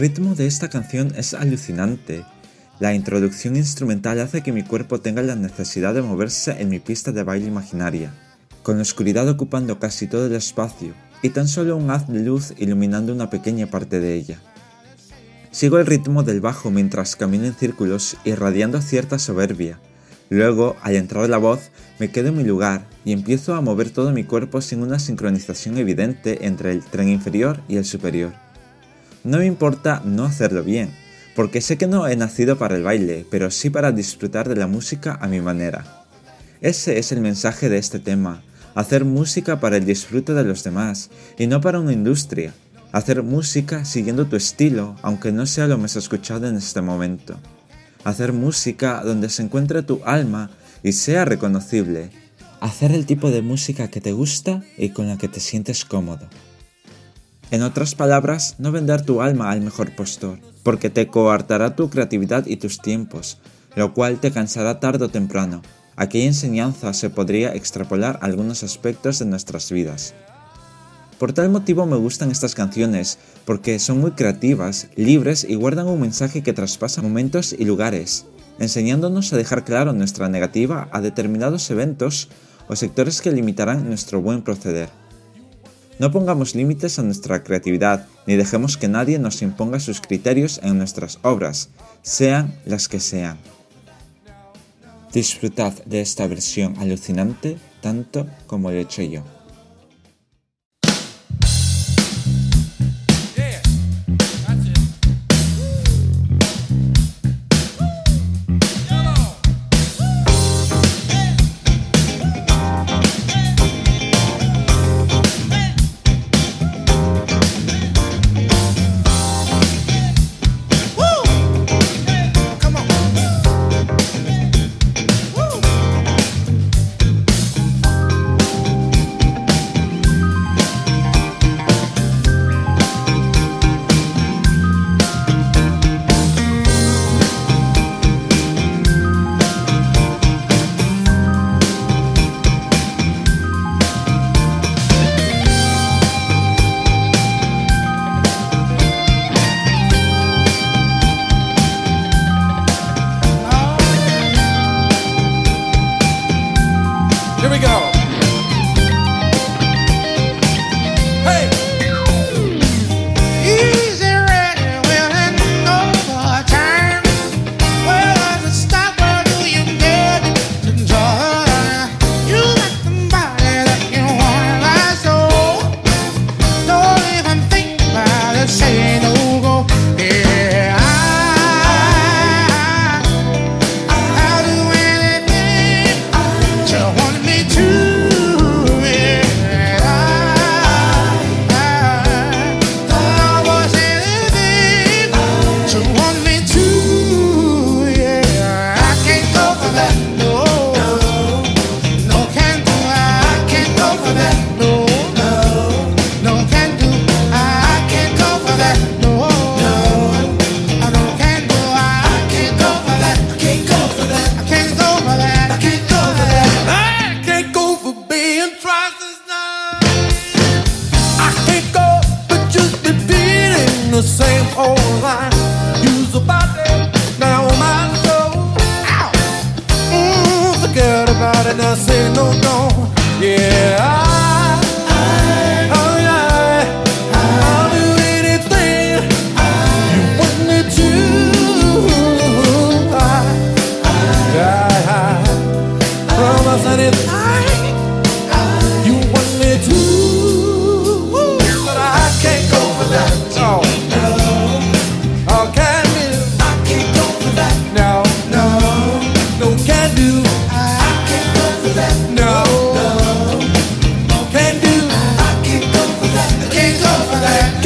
ritmo de esta canción es alucinante. La introducción instrumental hace que mi cuerpo tenga la necesidad de moverse en mi pista de baile imaginaria, con la oscuridad ocupando casi todo el espacio y tan solo un haz de luz iluminando una pequeña parte de ella. Sigo el ritmo del bajo mientras camino en círculos irradiando cierta soberbia. Luego, al entrar la voz, me quedo en mi lugar y empiezo a mover todo mi cuerpo sin una sincronización evidente entre el tren inferior y el superior. No me importa no hacerlo bien, porque sé que no he nacido para el baile, pero sí para disfrutar de la música a mi manera. Ese es el mensaje de este tema, hacer música para el disfrute de los demás y no para una industria, Hacer música siguiendo tu estilo, aunque no sea lo más escuchado en este momento. Hacer música donde se encuentre tu alma y sea reconocible. Hacer el tipo de música que te gusta y con la que te sientes cómodo. En otras palabras, no vender tu alma al mejor postor, porque te coartará tu creatividad y tus tiempos, lo cual te cansará tarde o temprano. Aquella enseñanza se podría extrapolar a algunos aspectos de nuestras vidas. Por tal motivo me gustan estas canciones, porque son muy creativas, libres y guardan un mensaje que traspasa momentos y lugares, enseñándonos a dejar claro nuestra negativa a determinados eventos o sectores que limitarán nuestro buen proceder. No pongamos límites a nuestra creatividad, ni dejemos que nadie nos imponga sus criterios en nuestras obras, sean las que sean. Disfrutad de esta versión alucinante tanto como lo he hecho yo. and I say no, no. Yeah. I land.